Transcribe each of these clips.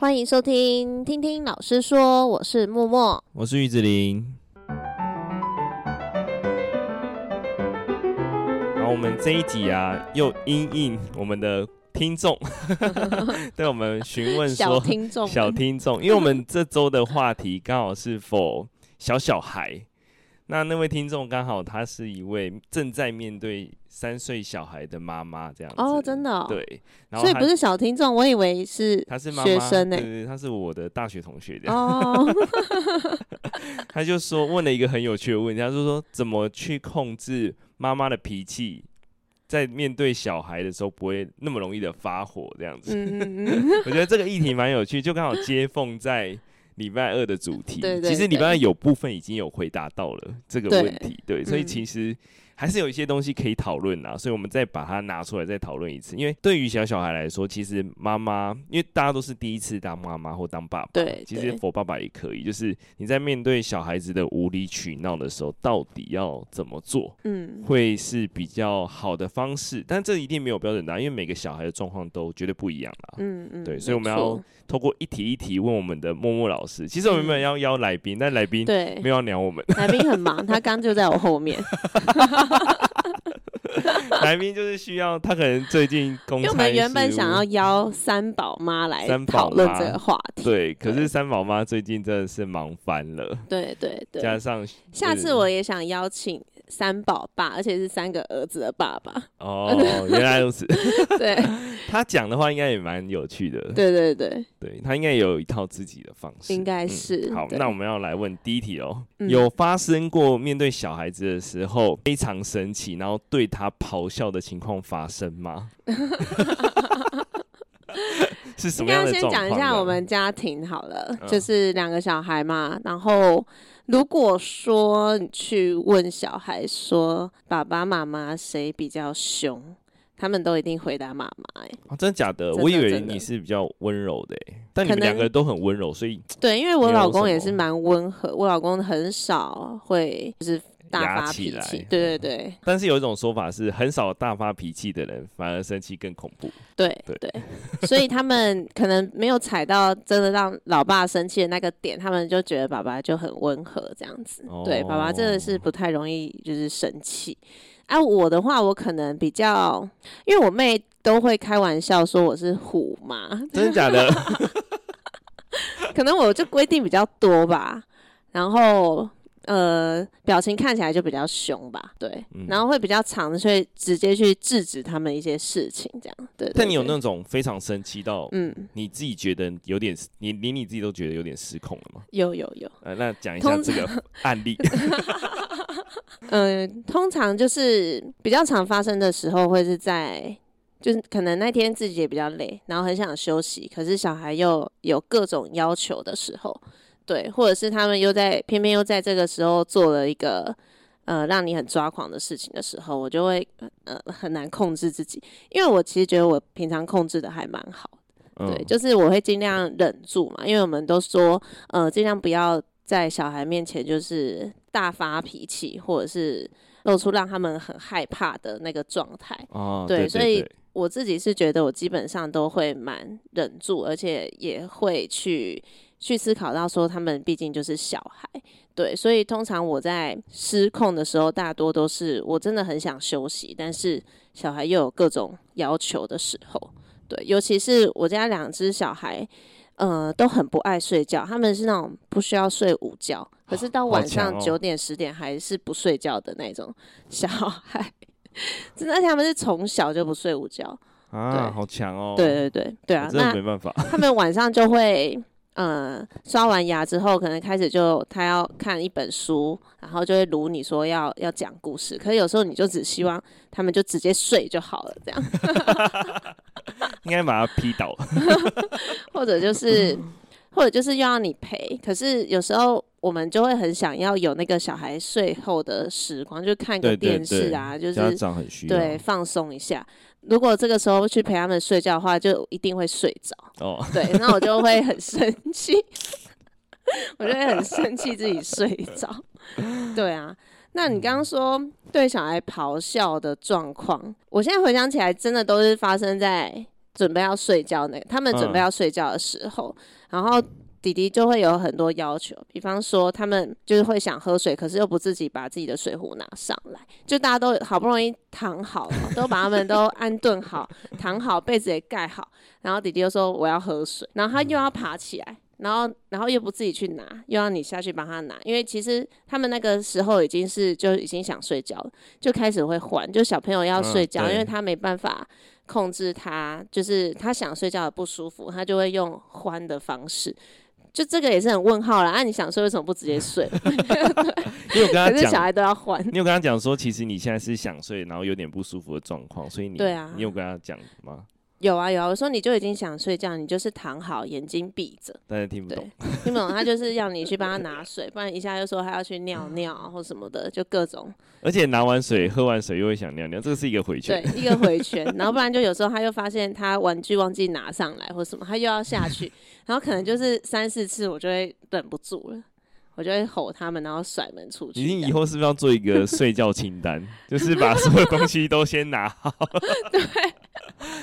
欢迎收听，听听老师说，我是默默，我是玉子林。然后我们这一集啊，又因应我们的听众，对我们询问说，小听众，小听众，因为我们这周的话题刚好是 for 小小孩。那那位听众刚好她是一位正在面对三岁小孩的妈妈，这样子。哦，真的、哦，对，所以不是小听众，我以为是他是学生呢，对对，他是我的大学同学。这样哦，他就说问了一个很有趣的问题，他就说怎么去控制妈妈的脾气，在面对小孩的时候不会那么容易的发火，这样子，嗯嗯嗯。我觉得这个议题蛮有趣，就刚好接缝在。礼拜二的主题，对对对，其实礼拜二有部分已经有回答到了这个问题，对，对，所以其实。还是有一些东西可以讨论啊，所以我们再把它拿出来再讨论一次。因为对于小小孩来说，其实妈妈，因为大家都是第一次当妈妈或当爸爸，对，其实 for 爸爸也可以。就是你在面对小孩子的无理取闹的时候，到底要怎么做？嗯，会是比较好的方式。但这一定没有标准答案，因为每个小孩的状况都绝对不一样啦。嗯嗯，对，所以我们要透过一题一题问我们的默默老师。其实我们原本要邀来宾，但来宾对没有要鸟我们，来宾很忙，他刚就在我后面。来宾就是需要他，可能最近公，因为我们原本想要邀三宝妈来讨论这个话题，对，可是三宝妈最近真的是忙翻了，对对对，加上下次我也想邀请。三宝爸，而且是三个儿子的爸爸。哦，原来如此。对，他讲的话应该也蛮有趣的。对对对，对他应该有一套自己的方式。应该是。嗯、好，那我们要来问第一题哦。嗯、有发生过面对小孩子的时候非常生气，然后对他咆哮的情况发生吗？是什么样的状况？先讲一下我们家庭好了，嗯、就是两个小孩嘛，然后。如果说你去问小孩说爸爸妈妈谁比较凶，他们都一定回答妈妈。哎，真的假的？我以为你是比较温柔的，但你们两个人都很温柔，所以对，因为我老公也是蛮温和，我老公很少会就是。大发脾气，对对对。但是有一种说法是，很少大发脾气的人反而生气更恐怖。对对对，所以他们可能没有踩到真的让老爸生气的那个点，他们就觉得爸爸就很温和这样子。哦、对，爸爸真的是不太容易就是生气。啊，我的话，我可能比较，因为我妹都会开玩笑说我是虎妈，真的假的？可能我就规定比较多吧，然后。呃，表情看起来就比较凶吧，对，嗯、然后会比较长，所以直接去制止他们一些事情，这样，对，对。但你有那种非常生气到，嗯，你自己觉得有点，你连你自己都觉得有点失控了吗？有有有。呃，那讲一下这个案例。嗯、呃，通常就是比较常发生的时候，会是在，就是可能那天自己也比较累，然后很想休息，可是小孩又有各种要求的时候。对，或者是他们又在偏偏又在这个时候做了一个呃让你很抓狂的事情的时候，我就会呃很难控制自己，因为我其实觉得我平常控制的还蛮好的，对，嗯、就是我会尽量忍住嘛，因为我们都说呃尽量不要在小孩面前就是大发脾气，或者是露出让他们很害怕的那个状态，哦，对，对，对，对，所以我自己是觉得我基本上都会蛮忍住，而且也会去。去思考到说，他们毕竟就是小孩，对，所以通常我在失控的时候，大多都是我真的很想休息，但是小孩又有各种要求的时候，对，尤其是我家两只小孩，呃，都很不爱睡觉，他们是那种不需要睡午觉，可是到晚上九点十点还是不睡觉的那种 小孩，真的，而且他们是从小就不睡午觉啊，好强哦，对对对对啊，真的没办法，他们晚上就会。嗯，刷完牙之后，可能开始就他要看一本书，然后就会如你说要要讲故事。可是有时候你就只希望他们就直接睡就好了，这样。应该把他劈倒，或者就是，或者就是又要你陪。可是有时候我们就会很想要有那个小孩睡后的时光，就看个电视啊，对对对，就是家长很需要，对，放松一下。如果这个时候去陪他们睡觉的话，就一定会睡着。哦，oh. 对，那我就会很生气，我就会很生气自己睡着。对啊，那你刚刚说对小孩咆哮的状况，我现在回想起来，真的都是发生在准备要睡觉那个，他们准备要睡觉的时候，嗯、然后。弟弟就会有很多要求，比方说他们就是会想喝水，可是又不自己把自己的水壶拿上来，就大家都好不容易躺好了，都把他们都安顿好，躺好，被子也盖好，然后弟弟又说我要喝水，然后他又要爬起来，然后然后又不自己去拿，又要你下去帮他拿，因为其实他们那个时候已经是就已经想睡觉了，就开始会换，就小朋友要睡觉，嗯、因为他没办法控制他，就是他想睡觉的不舒服，他就会用欢的方式。就这个也是很问号啦。那、啊、你想睡，为什么不直接睡？你有跟他讲，可是小孩都要换。你有跟他讲说，其实你现在是想睡，然后有点不舒服的状况，所以你对啊，你有跟他讲吗？有啊有啊，我说你就已经想睡觉，你就是躺好，眼睛闭着。但是听不懂，听不懂，他就是要你去帮他拿水，不然一下又说他要去尿尿或什么的，就各种。而且拿完水、喝完水又会想尿尿，这个是一个回圈。对，一个回圈。然后不然就有时候他又发现他玩具忘记拿上来或什么，他又要下去，然后可能就是三四次，我就会忍不住了。我就会吼他们，然后甩门出去。你以后是不是要做一个睡觉清单？就是把所有东西都先拿好，对，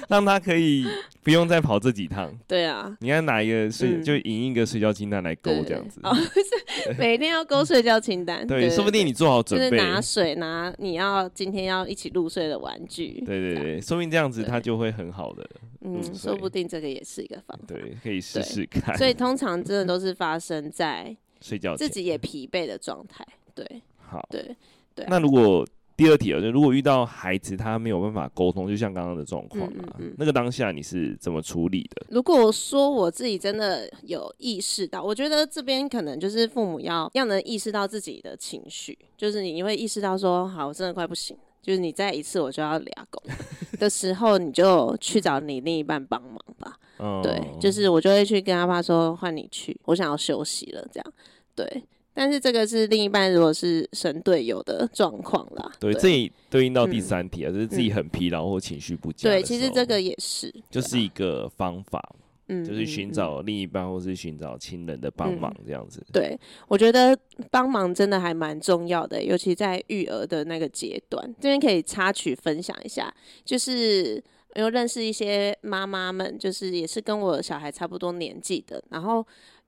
让他可以不用再跑这几趟。对啊，你看哪一个睡，嗯、就引一个睡觉清单来勾这样子。哦，是每天要勾睡觉清单。对，说不定你做好准备，就是拿水，拿你要今天要一起入睡的玩具。对对对，说不定这样子他就会很好的。嗯，说不定这个也是一个方法。对，可以试试看。所以通常真的都是发生在。睡觉自己也疲惫的状态，对，好，对，对、啊。那如果第二题啊，就如果遇到孩子他没有办法沟通，就像刚刚的状况啊，嗯嗯嗯，那个当下你是怎么处理的？如果说我自己真的有意识到，我觉得这边可能就是父母要要能意识到自己的情绪，就是你会意识到说，好，我真的快不行，就是你再一次我就要俩狗 的时候，你就去找你另一半帮忙吧。嗯，对，就是我就会去跟阿爸说，换你去，我想要休息了，这样。对，但是这个是另一半如果是神队友的状况啦。对，对这里对应到第三题啊，嗯、就是自己很疲劳或情绪不佳。对，其实这个也是，就是一个方法，嗯，就是寻找另一半或是寻找亲人的帮忙这样子。嗯、对，我觉得帮忙真的还蛮重要的，尤其在育儿的那个阶段。这边可以插曲分享一下，就是有认识一些妈妈们，就是也是跟我小孩差不多年纪的，然后。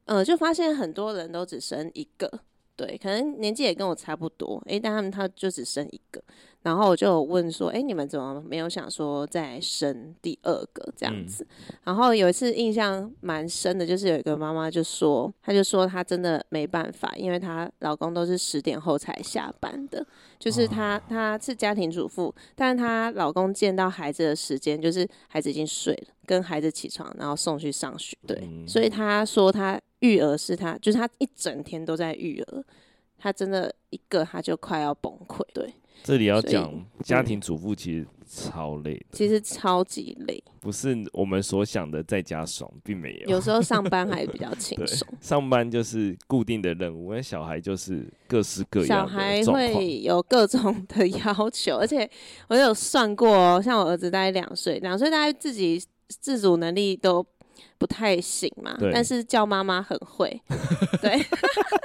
呃，就发现很多人都只生一个，对，可能年纪也跟我差不多，诶，但他们他就只生一个，然后我就问说，诶，你们怎么没有想说再生第二个这样子？嗯、然后有一次印象蛮深的，就是有一个妈妈就说，她就说她真的没办法，因为她老公都是十点后才下班的，就是她她是家庭主妇，但是她老公见到孩子的时间就是孩子已经睡了，跟孩子起床，然后送去上学，对，嗯、所以她说她。育儿是他，就是他一整天都在育儿，他真的一个他就快要崩溃。对，这里要讲家庭主妇其实超累的，其实超级累，不是我们所想的在家爽，并没有。有时候上班还 比较轻松，上班就是固定的任务，那小孩就是各式各样的，小孩会有各种的 要求，而且我有算过哦，像我儿子大概两岁，两岁大概自己自主能力都。不太行嘛，但是叫妈妈很会，对，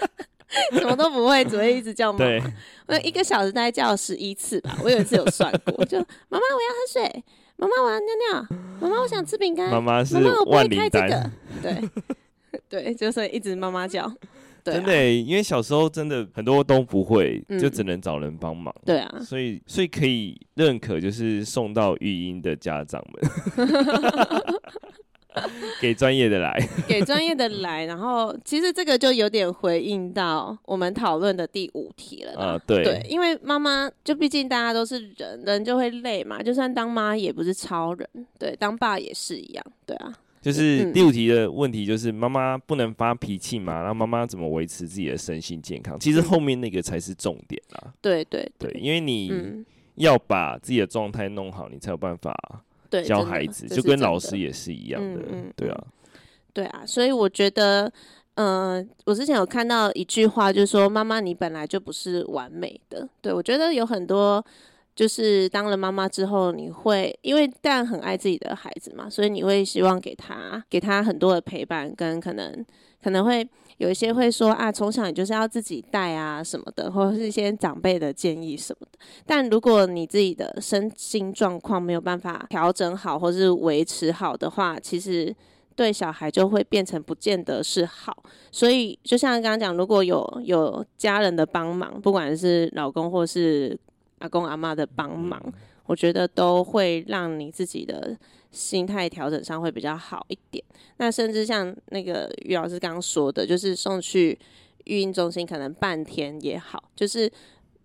什么都不会，只会一直叫妈妈。对我一个小时大概叫十一次吧，我有一次有算过，就妈妈我要喝水，妈妈我要尿尿，妈妈我想吃饼干，妈妈是万灵丹，对 对，就是一直妈妈叫，真的，因为小时候真的很多都不会，就只能找人帮忙，嗯、对啊，所以所以可以认可，就是送到育婴的家长们。给专业的来，给专业的来，然后其实这个就有点回应到我们讨论的第五题了。啊，对，对，因为妈妈就毕竟大家都是人，人就会累嘛。就算当妈也不是超人，对，当爸也是一样，对啊。就是第五题的问题，就是妈妈不能发脾气嘛？然后妈妈怎么维持自己的身心健康？其实后面那个才是重点啊。对对对，对，因为你要把自己的状态弄好，你才有办法。对，教孩子就跟老师也是一样的，嗯嗯、对啊，对啊，所以我觉得，嗯、呃，我之前有看到一句话，就是说，妈妈你本来就不是完美的。对，我觉得有很多就是当了妈妈之后，你会因为当然很爱自己的孩子嘛，所以你会希望给他给他很多的陪伴，跟可能可能会有一些会说啊，从小你就是要自己带啊什么的，或者是一些长辈的建议什么的。但如果你自己的身心状况没有办法调整好，或是维持好的话，其实对小孩就会变成不见得是好。所以就像刚刚讲，如果有有家人的帮忙，不管是老公或是阿公阿妈的帮忙，我觉得都会让你自己的心态调整上会比较好一点。那甚至像那个于老师刚刚说的，就是送去育婴中心，可能半天也好，就是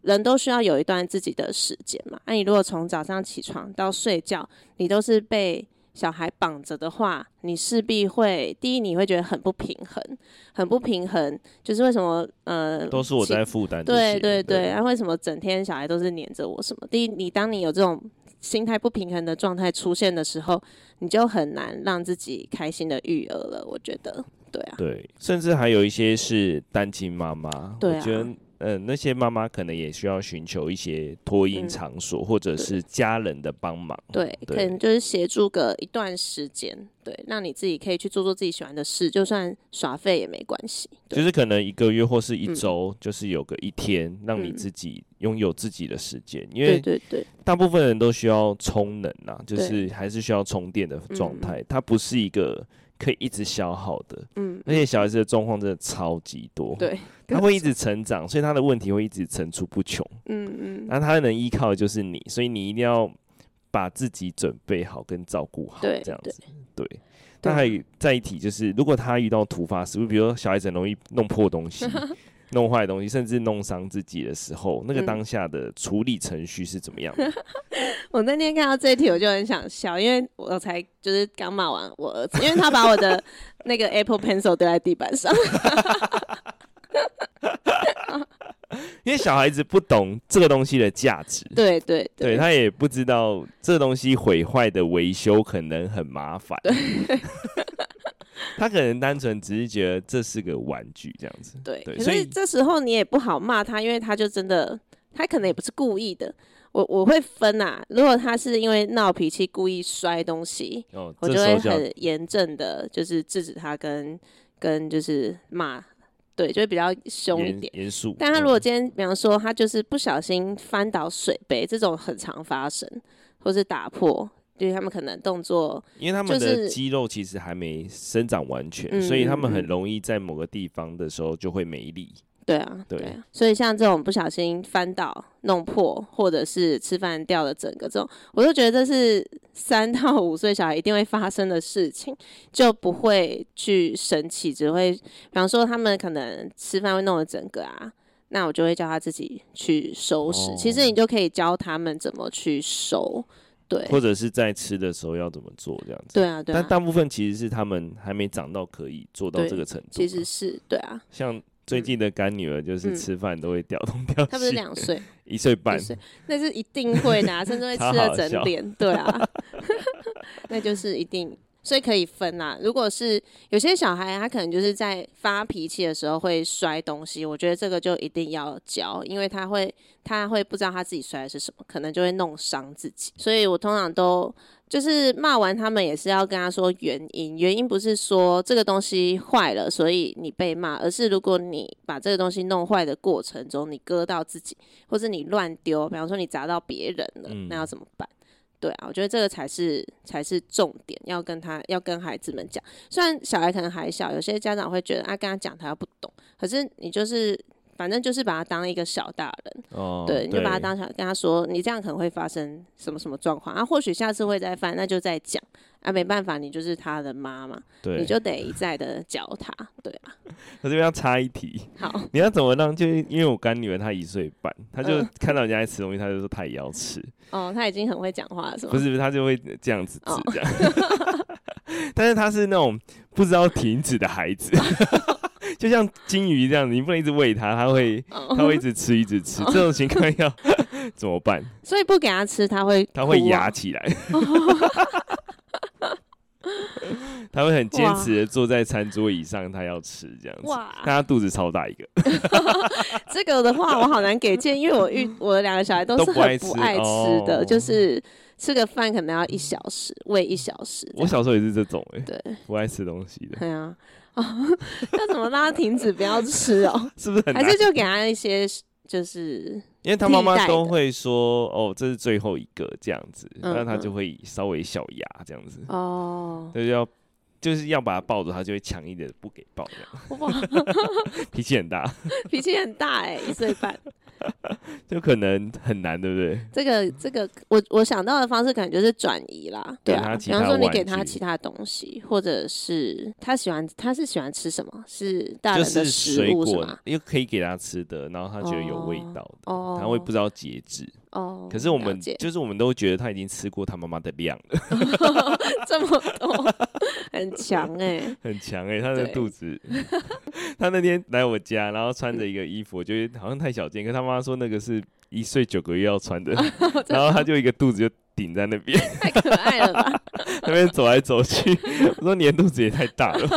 人都需要有一段自己的时间嘛。那你如果从早上起床到睡觉，你都是被小孩绑着的话，你势必会第一，你会觉得很不平衡，很不平衡。就是为什么呃，都是我在负担。对对对，那、啊、为什么整天小孩都是黏着我？什么？第一，你当你有这种心态不平衡的状态出现的时候，你就很难让自己开心的育儿了。我觉得，对啊，对，甚至还有一些是单亲妈妈，对啊。我觉得呃，那些妈妈可能也需要寻求一些托婴场所，嗯、或者是家人的帮忙。对，对，可能就是协助个一段时间，对，让你自己可以去做做自己喜欢的事，就算耍废也没关系。就是可能一个月或是一周，嗯，就是有个一天，嗯，让你自己拥有自己的时间，因为对对对，大部分人都需要充能啊，就是还是需要充电的状态，它不是一个。可以一直消耗的，嗯，而且小孩子的状况真的超级多，对，他会一直成长，所以他的问题会一直层出不穷，嗯嗯，那他能依靠的就是你，所以你一定要把自己准备好跟照顾好，对，这样子，对。对。但还有再一提就是，如果他遇到突发事故，比如说小孩子很容易弄破东西。弄坏东西，甚至弄伤自己的时候，那个当下的处理程序是怎么样的？嗯、我那天看到这一题，我就很想笑，因为我才就是刚骂完我儿子，因为他把我的 那个 Apple Pencil 丢在地板上。因为小孩子不懂这个东西的价值，对对对，对，他也不知道这个东西毁坏的维修可能很麻烦。他可能单纯只是觉得这是个玩具这样子，对。对，所以这时候你也不好骂他，因为他就真的，他可能也不是故意的。我我会分啊，如果他是因为闹脾气故意摔东西，哦，我就会很严正的，就是制止他跟跟就是骂，对，就会比较凶一点，严肃。但他如果今天比方说他就是不小心翻倒水杯，这种很常发生，或是打破。对他们可能动作，因为他们的肌肉其实还没生长完全，就是，所以他们很容易在某个地方的时候就会没力。对啊，对啊，所以像这种不小心翻倒、弄破，或者是吃饭掉了整个这种，我都觉得这是三到五岁小孩一定会发生的事情，就不会去生气，只会比方说他们可能吃饭会弄了整个啊，那我就会叫他自己去收拾。哦，其实你就可以教他们怎么去收。对，或者是在吃的时候要怎么做这样子？对啊，对啊。但大部分其实是他们还没长到可以做到这个程度。其实是对啊。像最近的干女儿，就是吃饭都会掉东掉西。她不是两岁，一岁半，那是一定会的，甚至会吃了整脸。对啊，那就是一定。所以可以分啦。如果是有些小孩，他可能就是在发脾气的时候会摔东西，我觉得这个就一定要教，因为他会他会不知道他自己摔的是什么，可能就会弄伤自己。所以我通常都就是骂完他们，也是要跟他说原因。原因不是说这个东西坏了，所以你被骂，而是如果你把这个东西弄坏的过程中，你割到自己，或是你乱丢，比方说你砸到别人了，那要怎么办？对啊，我觉得这个才是才是重点，要跟他要跟孩子们讲。虽然小孩可能还小，有些家长会觉得啊，跟他讲他又不懂，可是你就是反正就是把他当一个小大人，哦，对，你就把他当小，跟他说你这样可能会发生什么什么状况啊，或许下次会再犯，那就再讲。啊，没办法，你就是他的妈妈，对，你就得一再的教他，对啊。我这边要插一题，好，你要怎么让？就因为我干女儿她一岁半，她就看到人家在吃东西，她就说她也要吃。哦，她已经很会讲话了，是吗？不是，她就会这样子吃这样。哦、但是她是那种不知道停止的孩子，就像金鱼这样子，你不能一直喂它，它会它会一直吃一直吃。这种情况要 怎么办？所以不给它吃，它会它会压起来。它会很坚持的坐在餐桌椅上，它要吃这样子。哇！但他肚子超大一个。这个的话，我好难给建议，因为我遇 我的两个小孩都是很不爱吃的，就是吃个饭可能要一小时，喂一小时。我小时候也是这种哎，对，不爱吃东西的。对啊，要怎么让他停止不要吃哦？是不是很难？还是就给他一些？就是因为他妈妈都会说哦，这是最后一个这样子，那、嗯、他就会稍微小牙这样子哦，就是要就是要把他抱着，他就会强硬的不给抱 脾气很大，脾气很大哎，一岁半。就可能很难，对不对？这个这个，我我想到的方式可能就是转移啦，对啊，比方说你给他其他东西，或者是他喜欢，他是喜欢吃什么？是大人的食物是吗？又可以给他吃的，然后他觉得有味道的，哦、他会不知道节制。哦，可是我们就是我们都觉得他已经吃过他妈妈的量了，这么多，很强哎、欸，很强哎、欸，他的肚子，他那天来我家，然后穿着一个衣服，我觉得好像太小件，可他妈妈说那个是一岁九个月要穿的，然后他就一个肚子就顶在那边，太可爱了吧，那边走来走去，我说你的肚子也太大了。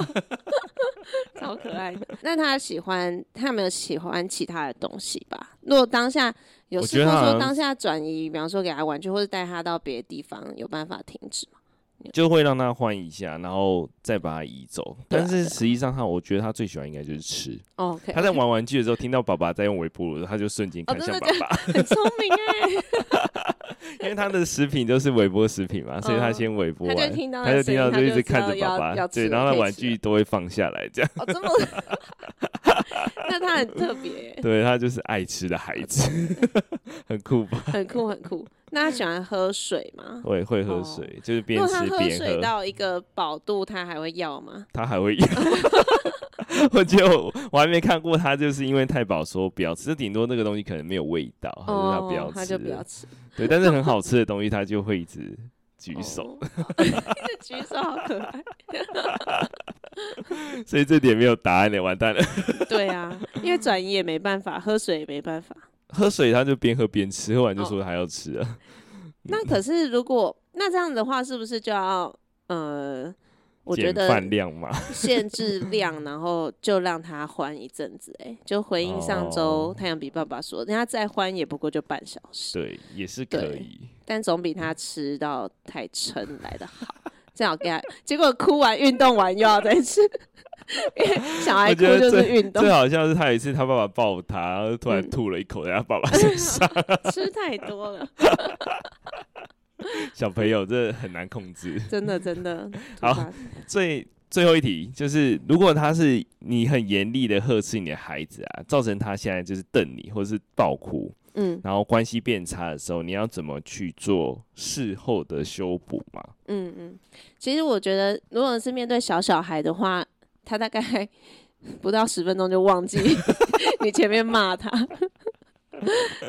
超可爱的。那他喜欢，他有没有喜欢其他的东西吧？如果当下有试过说当下转移，比方说给他玩具，或者带他到别的地方，有办法停止吗？就会让他换一下，然后再把他移走。但是实际上他，我觉得他最喜欢应该就是吃。OK，他在玩玩具的时候，听到爸爸在用微波炉，他就瞬间看向爸爸。很聪明哎。因为他的食品都是微波食品嘛，所以他先微波完，他就听到，他就听到就一直看着爸爸，对，然后他玩具都会放下来，这样。哦，这么，那他很特别，对，他就是爱吃的孩子，很酷吧？很酷，很酷。那他喜欢喝水吗？会会喝水，就是边吃边喝。喝水到一个饱度，他还会要吗？他还会要。我觉得我我还没看过他，就是因为太饱说不要吃，顶多那个东西可能没有味道，他不要吃，他就不要吃。对，但是很好吃的东西，他就会一直举手，举手好可爱。所以这点没有答案的，完蛋了。对啊，因为转移也没办法，喝水也没办法。喝水他就边喝边吃，喝完就说还要吃啊。那可是如果那这样的话，是不是就要呃？我觉得饭量嘛，限制量，然后就让他欢一阵子，哎，就回应上周太阳比爸爸说，人家再欢也不过就半小时，对，也是可以，但总比他吃到太撑来的好。正好给他，结果哭完运动完又要再吃，因为小孩哭就是运动。最好像是他有一次他爸爸抱他，然后突然吐了一口在他爸爸身上，吃太多了。小朋友这很难控制，真的真的。好，最最后一题就是，如果他是你很严厉的呵斥你的孩子啊，造成他现在就是瞪你或者是爆哭，嗯，然后关系变差的时候，你要怎么去做事后的修补嘛？嗯嗯，其实我觉得，如果是面对小小孩的话，他大概不到十分钟就忘记 你前面骂他。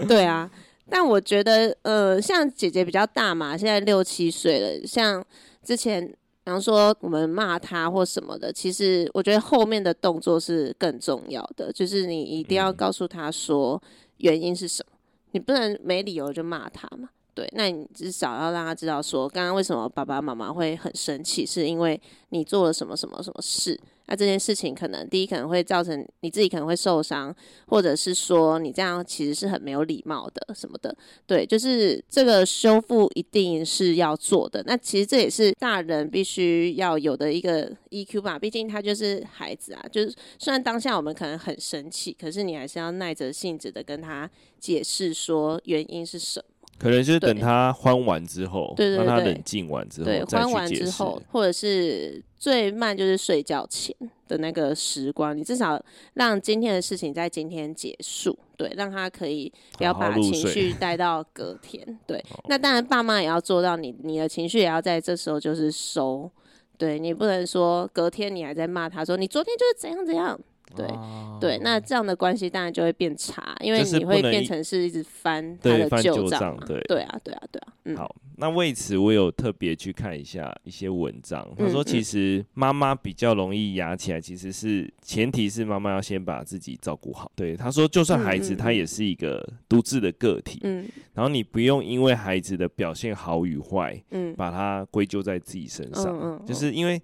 对啊。但我觉得，呃，像姐姐比较大嘛，现在六七岁了。像之前，比方说我们骂他或什么的，其实我觉得后面的动作是更重要的，就是你一定要告诉他说原因是什么，你不能没理由就骂他嘛。对，那你至少要让他知道说，刚刚为什么爸爸妈妈会很生气，是因为你做了什么什么什么事。那这件事情可能第一可能会造成你自己可能会受伤，或者是说你这样其实是很没有礼貌的什么的。对，就是这个修复一定是要做的。那其实这也是大人必须要有的一个 EQ 吧，毕竟他就是孩子啊。就是虽然当下我们可能很生气，可是你还是要耐着性子的跟他解释说原因是什么。可能就是等他欢完之后，对，让他冷静完之后，对，欢完之后，或者是最慢就是睡觉前的那个时光，你至少让今天的事情在今天结束，对，让他可以不要把情绪带到隔天，对。那当然，爸妈也要做到你，你你的情绪也要在这时候就是收，对，你不能说隔天你还在骂他说你昨天就是怎样怎样。对、哦、对，那这样的关系当然就会变差，因为你会变成是一直翻他的旧账，对对啊对啊对啊。嗯、好，那为此我有特别去看一下一些文章，他说其实妈妈比较容易压起来，其实是前提是妈妈要先把自己照顾好。对，他说就算孩子他也是一个独自的个体，嗯，然后你不用因为孩子的表现好与坏，嗯，把它归咎在自己身上，嗯嗯，就是因为。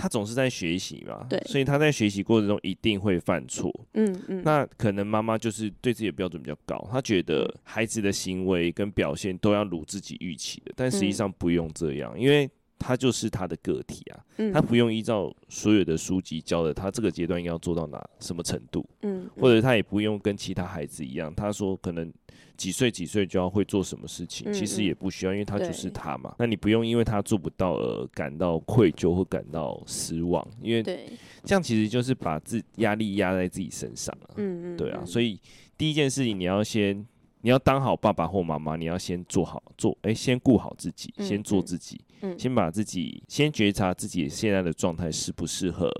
他总是在学习嘛，对，所以他在学习过程中一定会犯错。嗯嗯，那可能妈妈就是对自己的标准比较高，她觉得孩子的行为跟表现都要如自己预期的，但实际上不用这样，因为他就是他的个体啊，他不用依照所有的书籍教的他这个阶段应该要做到哪什么程度，嗯，或者他也不用跟其他孩子一样，他说可能。几岁几岁就要会做什么事情，其实也不需要，因为他就是他嘛。那你不用因为他做不到而感到愧疚或感到失望，因为这样其实就是把自压力压在自己身上了。嗯嗯，对啊。所以第一件事情，你要先你要当好爸爸或妈妈，你要先做好做，哎，先顾好自己，先做自己，先把自己先觉察自己现在的状态适不适合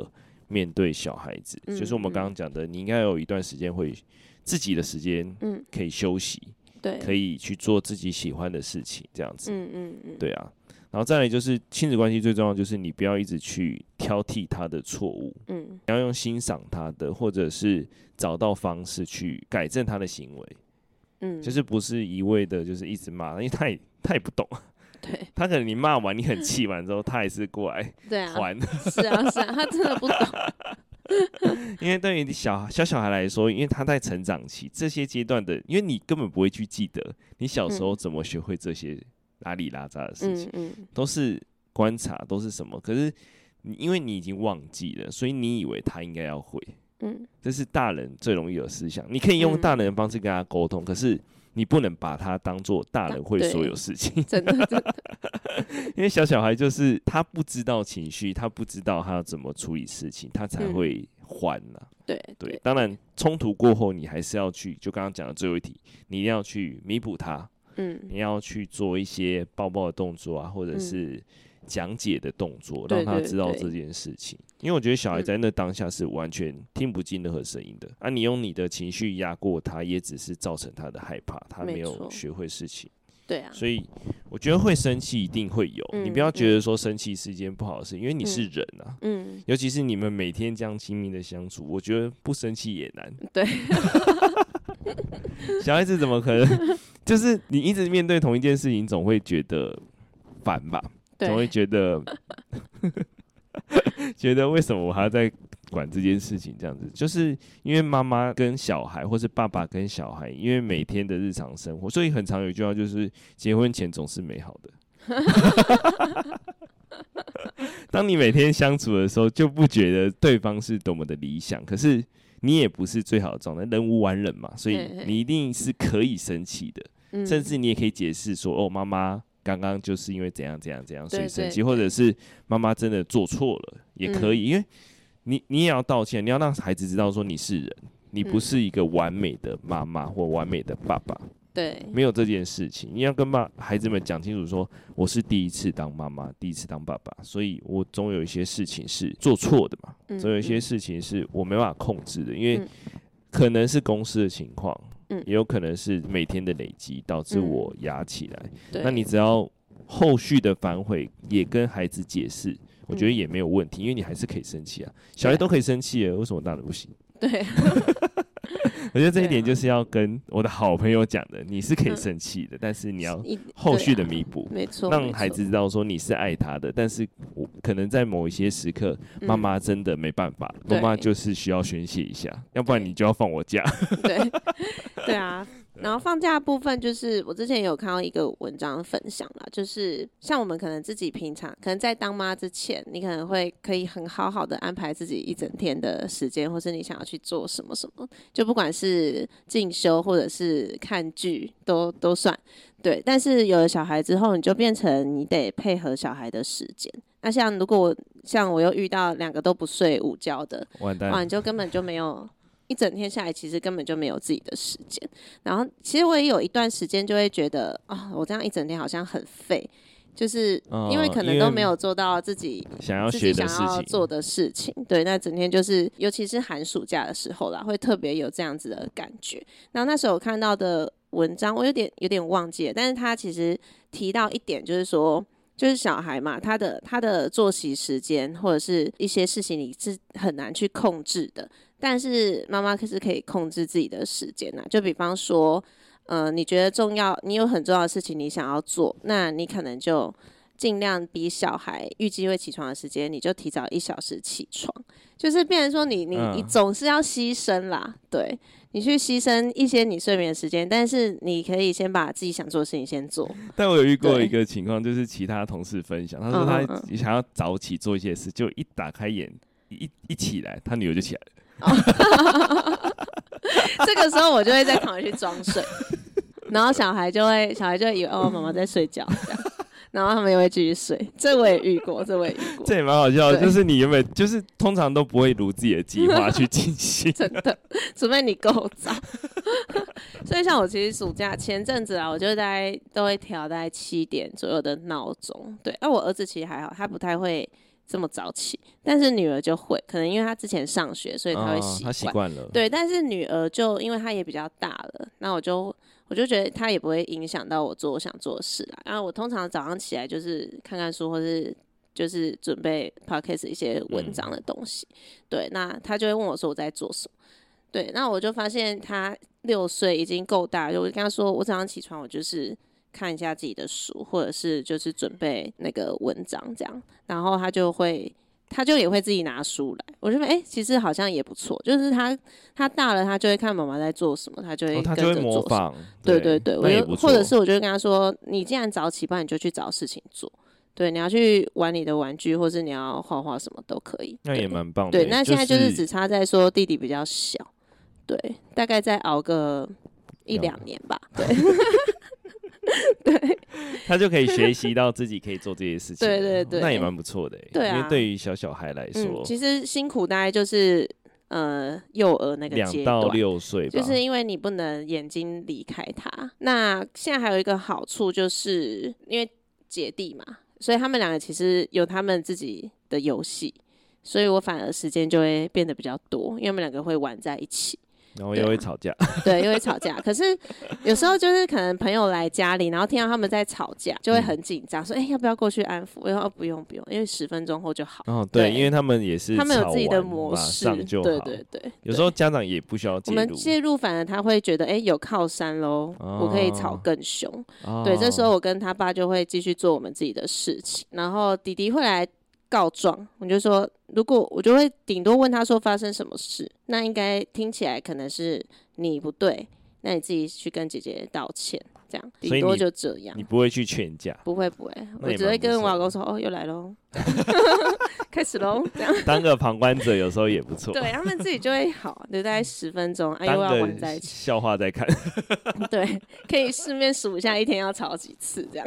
面对小孩子。就是我们刚刚讲的，你应该有一段时间会。自己的时间，嗯，可以休息，对，可以去做自己喜欢的事情，这样子，嗯嗯嗯，对啊。然后再来就是亲子关系最重要，就是你不要一直去挑剔他的错误，嗯，你要用欣赏他的，或者是找到方式去改正他的行为，嗯，就是不是一味的，就是一直骂，因为他也他也不懂，对，他可能你骂完，你很气完之后，他也是过来，对啊，还，是啊是啊，他真的不懂。因为对于小小小孩来说，因为他在成长期这些阶段的，因为你根本不会去记得你小时候怎么学会这些拉里拉杂的事情，嗯嗯、都是观察，都是什么？可是你因为你已经忘记了，所以你以为他应该要会，嗯，这是大人最容易有思想。你可以用大人的方式跟他沟通，可是你不能把他当做大人会所有事情，真的，真的。因为小小孩就是他不知道情绪，他不知道他要怎么处理事情，他才会还呢、啊嗯。对对，当然冲突过后，你还是要去，就刚刚讲的最后一题，你一定要去弥补他。嗯，你要去做一些抱抱的动作啊，或者是讲解的动作，嗯、让他知道这件事情。因为我觉得小孩在那当下是完全听不进任何声音的。啊，你用你的情绪压过他，也只是造成他的害怕，他没有学会事情。对啊，所以我觉得会生气一定会有，嗯、你不要觉得说生气是一件不好的事，因为你是人啊，嗯，尤其是你们每天这样亲密的相处，我觉得不生气也难。对，小孩子怎么可能？就是你一直面对同一件事情，总会觉得烦吧？对总会觉得 觉得为什么我还要在。管这件事情，这样子，就是因为妈妈跟小孩，或是爸爸跟小孩，因为每天的日常生活，所以很常有一句话，就是结婚前总是美好的。当你每天相处的时候，就不觉得对方是多么的理想，可是你也不是最好的状态，人无完人嘛，所以你一定是可以生气的，甚至你也可以解释说，哦，妈妈刚刚就是因为怎样怎样怎样，所以生气，或者是妈妈真的做错了，也可以，因为。你你也要道歉，你要让孩子知道说你是人，你不是一个完美的妈妈或完美的爸爸。对，没有这件事情，你要跟爸孩子们讲清楚说，我是第一次当妈妈，第一次当爸爸，所以我总有一些事情是做错的嘛，总有一些事情是我没办法控制的，因为可能是公司的情况，也有可能是每天的累积导致我压起来。那你只要后续的反悔也跟孩子解释。我觉得也没有问题，因为你还是可以生气啊，小孩都可以生气啊，为什么大人不行？对。我觉得这一点就是要跟我的好朋友讲的，你是可以生气的，但是你要后续的弥补，没错，让孩子知道说你是爱他的，但是我可能在某一些时刻，妈妈真的没办法，妈妈就是需要宣泄一下，要不然你就要放我假。对，对啊。然后放假的部分，就是我之前有看到一个文章分享啦，就是像我们可能自己平常，可能在当妈之前，你可能会可以很好好的安排自己一整天的时间，或是你想要去做什么什么，就不管是进修或者是看剧，都都算对。但是有了小孩之后，你就变成你得配合小孩的时间。那像如果我像我又遇到两个都不睡午觉的，哇，你就根本就没有。一整天下来，其实根本就没有自己的时间。然后，其实我也有一段时间就会觉得，啊、哦，我这样一整天好像很废，就是因为可能都没有做到自己想要学的想要做的事情。对，那整天就是，尤其是寒暑假的时候啦，会特别有这样子的感觉。然后那时候我看到的文章，我有点有点忘记了，但是他其实提到一点，就是说，就是小孩嘛，他的他的作息时间或者是一些事情，你是很难去控制的。但是妈妈可是可以控制自己的时间呐，就比方说。呃，你觉得重要，你有很重要的事情你想要做，那你可能就尽量比小孩预计会起床的时间，你就提早一小时起床，就是变成说你你你总是要牺牲啦，嗯、对，你去牺牲一些你睡眠的时间，但是你可以先把自己想做的事情先做。但我有遇过一个情况，就是其他同事分享，他说他想要早起做一些事，就一打开眼一一起来，他女儿就起来了。这个时候我就会再躺回去装睡。然后小孩就会，小孩就会以为哦，妈妈在睡觉这样，然后他们也会继续睡。这我也遇过，这我也遇过。这也蛮好笑的，就是你原本就是通常都不会如自己的计划去进行，真的，除非你够早。所以像我其实暑假前阵子啊，我就大概都会调大概七点左右的闹钟。对，那我儿子其实还好，他不太会这么早起，但是女儿就会，可能因为她之前上学，所以她会习惯。她习惯了。对，但是女儿就因为她也比较大了，那我就。我就觉得她也不会影响到我做我想做的事啦。然后我通常早上起来就是看看书，或是就是准备 podcast 一些文章的东西。嗯、对，那她就会问我说我在做什么。对，那我就发现她六岁已经够大，就我跟她说我早上起床我就是看一下自己的书，或者是就是准备那个文章这样。然后他就会。他就也会自己拿书来，我就说，哎、欸，其实好像也不错。就是他他大了，他就会看妈妈在做什么，他就会跟着做什么。哦、模仿。对对对，我就或者是我就会跟他说，你既然早起，不然你就去找事情做。对，你要去玩你的玩具，或是你要画画，什么都可以。那也蛮棒的。对，那现在就是只差在说弟弟比较小，对，大概再熬个一两年吧。对。对，他就可以学习到自己可以做这些事情。对对对，那也蛮不错的。对啊，因为对于小小孩来说，嗯，其实辛苦大概就是呃幼儿那个两到六岁，就是因为你不能眼睛离开他。那现在还有一个好处，就是因为姐弟嘛，所以他们两个其实有他们自己的游戏，所以我反而时间就会变得比较多，因为我们两个会玩在一起。然后又会吵架，对，又会吵架。可是有时候就是可能朋友来家里，然后听到他们在吵架，就会很紧张，说：“哎，要不要过去安抚？”我说：“不用，不用，因为十分钟后就好。”哦，对，因为他们也是他们有自己的模式，对对对。有时候家长也不需要介入，我们介入，反而他会觉得：“哎，有靠山喽，我可以吵更凶。”对，这时候我跟他爸就会继续做我们自己的事情，然后弟弟会来。告状，我就说，如果我就会顶多问他说发生什么事，那应该听起来可能是你不对，那你自己去跟姐姐道歉。这样顶多就这样，你不会去劝架？不会不会，我只会跟我老公说：“哦，又来喽，开始喽。”这样当个旁观者有时候也不错。对，他们自己就会好，留大概十分钟，哎，又要玩在一起，笑话在看。对，可以顺便数一下一天要吵几次这样。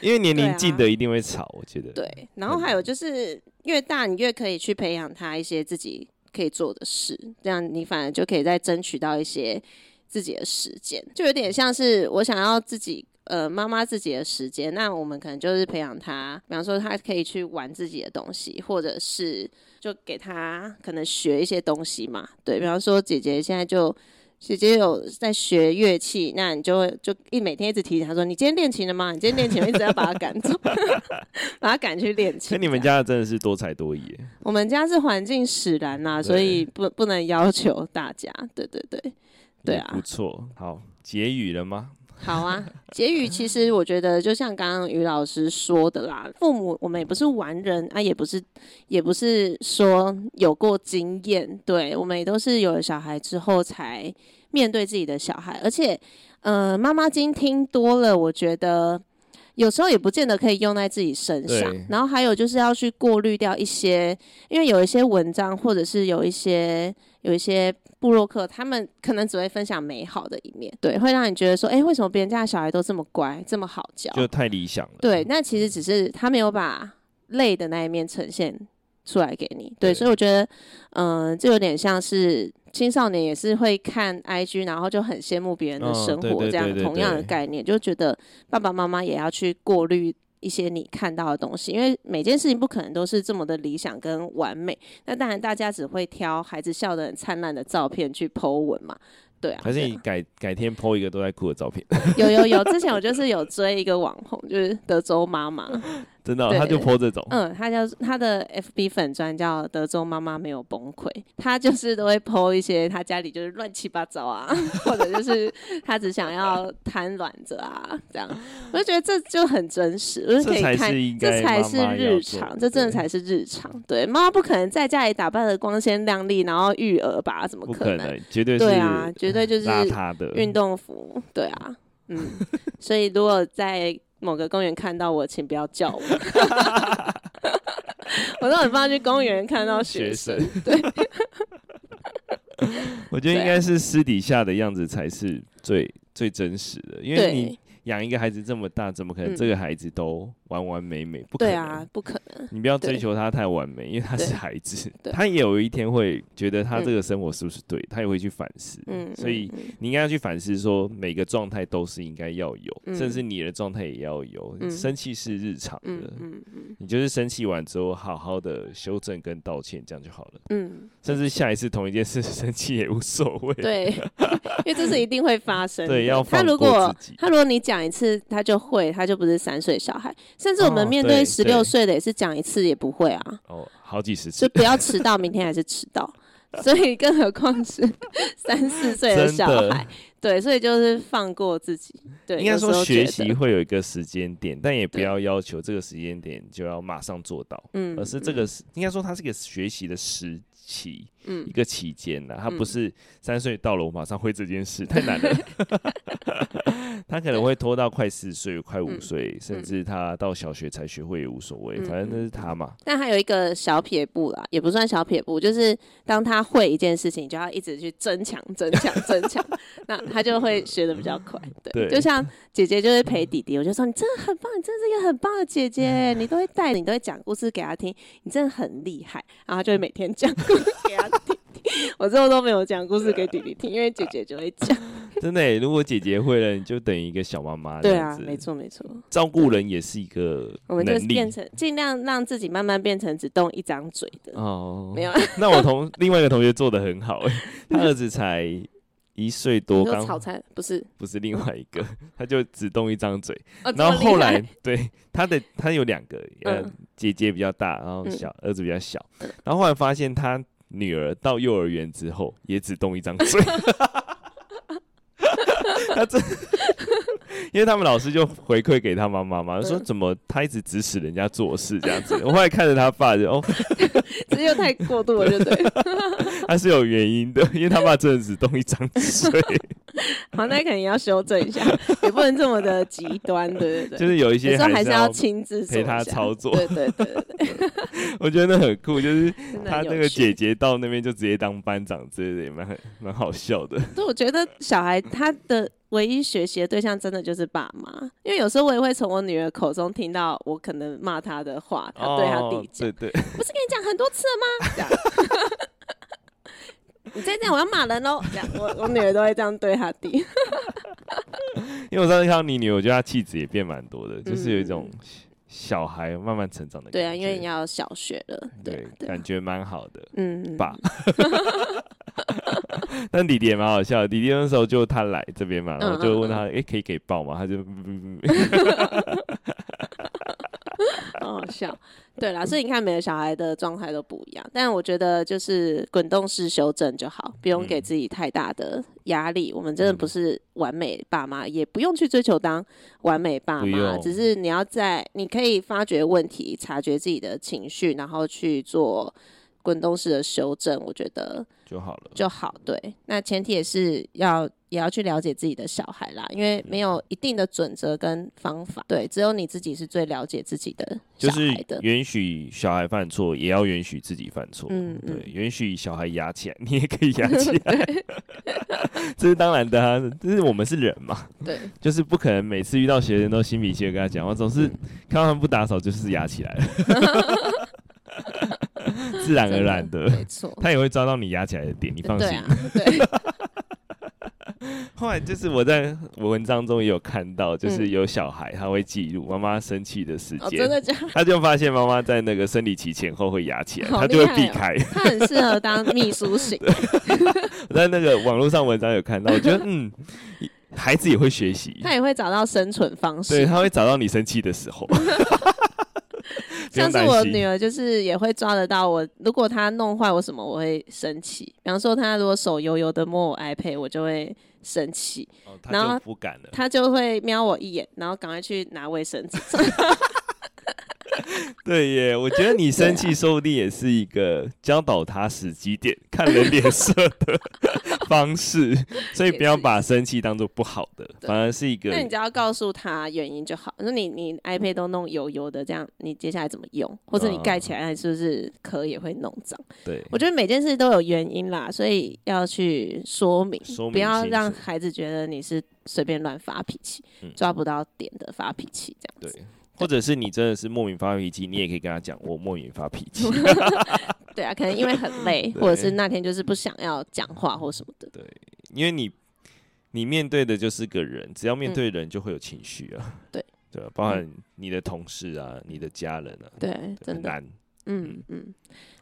因为年龄近的一定会吵，我觉得。对，然后还有就是越大你越可以去培养他一些自己可以做的事，这样你反而就可以再争取到一些。自己的时间就有点像是我想要自己呃妈妈自己的时间，那我们可能就是培养他，比方说他可以去玩自己的东西，或者是就给他可能学一些东西嘛。对，比方说姐姐现在就姐姐有在学乐器，那你就就一每天一直提醒他说：“你今天练琴了吗？你今天练琴，一直要把他赶走，把他赶去练琴。”那你们家真的是多才多艺。我们家是环境使然呐，所以不不能要求大家。对对对。对啊，不错。好，结语了吗？好啊，结语其实我觉得就像刚刚于老师说的啦，父母我们也不是完人啊，也不是也不是说有过经验，对，我们也都是有了小孩之后才面对自己的小孩，而且，呃，妈妈经听多了，我觉得有时候也不见得可以用在自己身上。然后还有就是要去过滤掉一些，因为有一些文章或者是有一些有一些。部落客他们可能只会分享美好的一面，对，会让你觉得说，哎、欸，为什么别人家的小孩都这么乖，这么好教？就太理想了。对，那其实只是他没有把累的那一面呈现出来给你。对，对所以我觉得，嗯、呃，这有点像是青少年也是会看 IG，然后就很羡慕别人的生活，这样同样的概念，就觉得爸爸妈妈也要去过滤一些你看到的东西，因为每件事情不可能都是这么的理想跟完美。那当然，大家只会挑孩子笑得很灿烂的照片去 po 文嘛。对啊，还是你改改天 po 一个都在哭的照片？有有有，之前我就是有追一个网红，就是德州妈妈。真的、哦，他就 po 这种。嗯，他叫他的 FB 粉专叫德州妈妈没有崩溃，他就是都会 po 一些他家里就是乱七八糟啊，或者就是他只想要瘫软着啊，这样，我就觉得这就很真实，我就可以看，这才是日常，这真的才是日常。对，妈妈不可能在家里打扮的光鲜亮丽，然后育儿吧？怎么可能？绝对是对啊，绝对就是邋遢的运动服。对啊，嗯，所以如果在。某个公园看到我，请不要叫我。我都很怕去公园看到学生。學生对，我觉得应该是私底下的样子才是最最真实的，因为你。养一个孩子这么大，怎么可能这个孩子都完完美美？不可能，对啊，不可能。你不要追求他太完美，因为他是孩子，他也有一天会觉得他这个生活是不是对，他也会去反思。嗯，所以你应该要去反思，说每个状态都是应该要有，甚至你的状态也要有。生气是日常的嗯，你就是生气完之后，好好的修正跟道歉，这样就好了。嗯，甚至下一次同一件事生气也无所谓。对，因为这是一定会发生的。对，要放过自己。他如果你讲。讲一次他就会，他就不是三岁小孩。甚至我们面对十六岁的也是讲一次也不会啊。哦，好几十次。就不要迟到，明天还是迟到。所以更何况是 三四岁的小孩。对，所以就是放过自己。对，应该说学习会有一个时间点，但也不要要求这个时间点就要马上做到。嗯，而是这个是应该说它是一个学习的时期，嗯，一个期间呢，他不是三岁到了我马上会这件事，太难了。他可能会拖到快四岁、快五岁，嗯、甚至他到小学才学会也无所谓，嗯、反正那是他嘛。但还有一个小撇步啦，也不算小撇步，就是当他会一件事情，就要一直去增强、增强、增强，那他就会学的比较快。对，对就像 姐姐就是陪弟弟，我就说你真的很棒，你真的是一个很棒的姐姐，你都会带，你都会讲故事给他听，你真的很厉害。然后他就会每天讲故事给他听。我最后都没有讲故事给弟弟听，因为姐姐就会讲。真的、欸，如果姐姐会了，你就等于一个小妈妈。对啊，没错没错。照顾人也是一个，我们就变成尽量让自己慢慢变成只动一张嘴的。哦，没有。那我同另外一个同学做的很好、欸，他儿子才一岁多，刚炒菜不是不是另外一个，他就只动一张嘴。哦、然后后来对他的他有两个，呃，嗯、姐姐比较大，然后小、嗯、儿子比较小，然后后来发现他。女儿到幼儿园之后，也只动一张嘴。因为他们老师就回馈给他妈妈嘛，说怎么他一直指使人家做事这样子。我后来看着他爸就哦，这又太过度了，就对。他是有原因的，因为他爸真的只动一张嘴。好，那肯定要修正一下，也不能这么的极端，对对对。就是有一些还是要亲自陪他操作，对对对对。我觉得那很酷，就是他那个姐姐到那边就直接当班长之类的，也蛮蛮好笑的。对，我觉得小孩他的唯一学习的对象真的就是爸妈，因为有时候我也会从我女儿口中听到我可能骂她的话，她对她弟讲，对对，不是跟你讲很多次了吗？你再这样，我要骂人喽！这样，我我女儿都会这样对她弟。因为我上次看到你女儿，我觉得她气质也变蛮多的，就是有一种小孩慢慢成长的感觉。对啊，因为你要小学了，对，感觉蛮好的。嗯，爸。但弟弟也蛮好笑的，弟弟那时候就他来这边嘛，然后就问他，哎，可以给抱吗？他就。很好笑，对啦，所以你看每个小孩的状态都不一样，但我觉得就是滚动式修正就好，不用给自己太大的压力。嗯、我们真的不是完美爸妈，嗯、也不用去追求当完美爸妈，只是你要在你可以发觉问题、察觉自己的情绪，然后去做滚动式的修正，我觉得就好了，就好。对，那前提也是要。也要去了解自己的小孩啦，因为没有一定的准则跟方法，对，只有你自己是最了解自己的小孩的。就是允许小孩犯错，也要允许自己犯错。嗯，对，允许小孩压起来，你也可以压起来。这是当然的啊，就是我们是人嘛。对，就是不可能每次遇到学生都心平气和跟他讲，我总是看到他们不打扫，就是压起来了。自然而然的，没错，他也会抓到你压起来的点，你放心。对。后来就是我在文章中也有看到，就是有小孩他会记录妈妈生气的时间，哦，真的假的？他就发现妈妈在那个生理期前后会压起来，他就会避开。他很适合当秘书型。我在那个网络上文章有看到，我觉得嗯，孩子也会学习，他也会找到生存方式，对，他会找到你生气的时候。像是我女儿，就是也会抓得到我。如果她弄坏我什么，我会生气。比方说，她如果手油油的摸我 iPad，我就会生气。哦，然后不敢了，她就会瞄我一眼，然后赶快去拿卫生纸。对耶，我觉得你生气说不定也是一个教导他时机点、看人脸色的方式，所以不要把生气当做不好的，反而是一个。那你只要告诉他原因就好。说你你 iPad 都弄油油的，这样你接下来怎么用？或者你盖起来是不是壳也会弄脏？对，我觉得每件事都有原因啦，所以要去说明，说明不要让孩子觉得你是随便乱发脾气、嗯，抓不到点的发脾气这样子。对。或者是你真的是莫名发脾气，你也可以跟他讲，我莫名发脾气。对啊，可能因为很累，或者是那天就是不想要讲话或什么的。对，因为你你面对的就是个人，只要面对人就会有情绪啊。嗯、对对，包含你的同事啊，嗯、你的家人啊。对，真的。嗯嗯。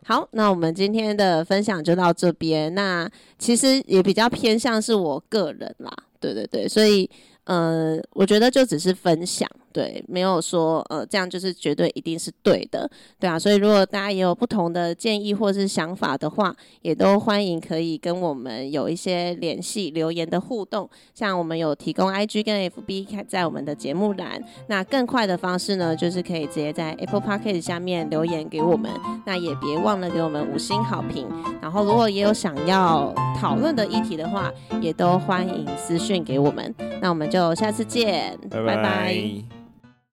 好，那我们今天的分享就到这边。那其实也比较偏向是我个人啦。对对对，所以呃，我觉得就只是分享。对，没有说呃，这样就是绝对一定是对的，对啊。所以如果大家也有不同的建议或是想法的话，也都欢迎可以跟我们有一些联系、留言的互动。像我们有提供 IG 跟 FB 在我们的节目栏，那更快的方式呢，就是可以直接在 Apple Podcast 下面留言给我们。那也别忘了给我们五星好评。然后如果也有想要讨论的议题的话，也都欢迎私讯给我们。那我们就下次见，拜拜。拜拜。